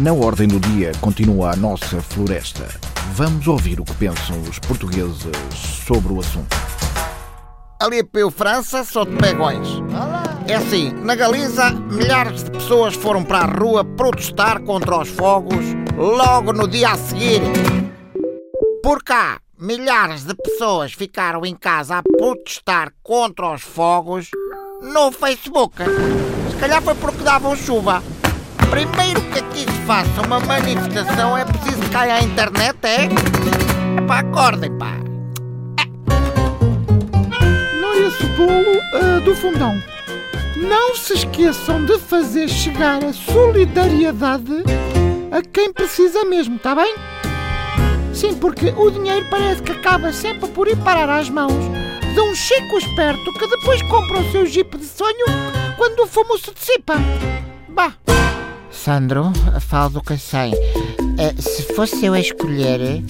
Na ordem do dia continua a nossa floresta. Vamos ouvir o que pensam os portugueses sobre o assunto. Ali pelo França, sou de Pegões. É assim, na Galiza, milhares de pessoas foram para a rua protestar contra os fogos logo no dia a seguir. Por cá, milhares de pessoas ficaram em casa a protestar contra os fogos no Facebook. Se calhar foi porque davam chuva. Primeiro que aqui se faça uma manifestação é preciso que caia a internet, é? Pá, acordem, pá. Não é esse bolo ah, do fundão. Não se esqueçam de fazer chegar a solidariedade a quem precisa mesmo, tá bem? Sim, porque o dinheiro parece que acaba sempre por ir parar às mãos de um chico esperto que depois compra o seu jipe de sonho quando o fumo se dissipa. Bah! Sandro, falo do que sei. Eh, se fosse eu a escolher,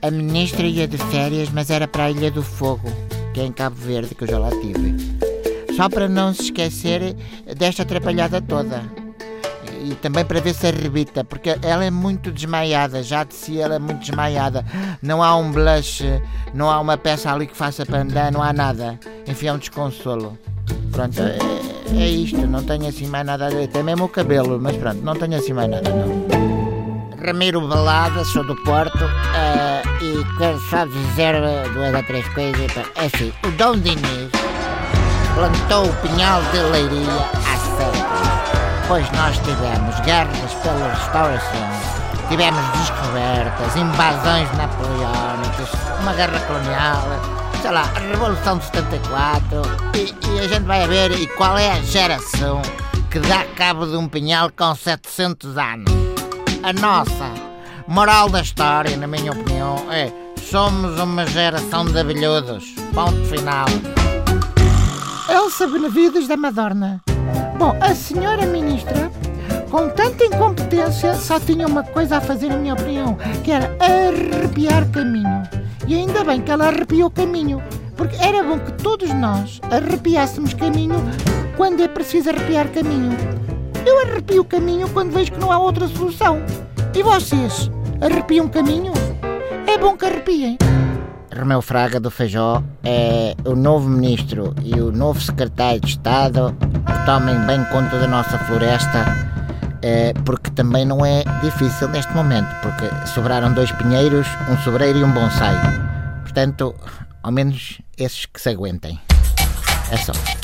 a ministra ia de férias, mas era para a Ilha do Fogo, que é em Cabo Verde, que eu já lá tive. Só para não se esquecer desta atrapalhada toda. E também para ver se arrebita, porque ela é muito desmaiada, já de si ela é muito desmaiada. Não há um blush, não há uma peça ali que faça para andar, não há nada. Enfim, é um desconsolo. Pronto, é, é isto, não tenho assim mais nada a dizer. Até mesmo o cabelo, mas pronto, não tenho assim mais nada, não. Ramiro Balada, sou do Porto eh, e quero só dizer eh, duas ou três coisas. É assim, o Dom Diniz plantou o pinhal de Leiria há séculos. Pois nós tivemos guerras pela restauração, tivemos descobertas, invasões napoleónicas, uma guerra colonial, sei lá, Revolução de 74 e, e a gente vai ver e qual é a geração que dá cabo de um pinhal com 700 anos a nossa. Moral da história, na minha opinião, é somos uma geração de abelhudos. Ponto final. Elsa Benavides da Madorna. Bom, a senhora ministra, com tanta incompetência, só tinha uma coisa a fazer, na minha opinião, que era arrepiar caminho. E ainda bem que ela arrepiou caminho, porque era bom que todos nós arrepiássemos caminho quando é preciso arrepiar caminho. Eu arrepio caminho quando vejo que não há outra solução. E vocês? Arrepiam caminho? É bom que arrepiem. Romeu Fraga do Feijó é o novo ministro e o novo secretário de Estado que tomem bem conta da nossa floresta, porque também não é difícil neste momento, porque sobraram dois pinheiros, um sobreiro e um bonsai. Portanto, ao menos esses que se aguentem. É só.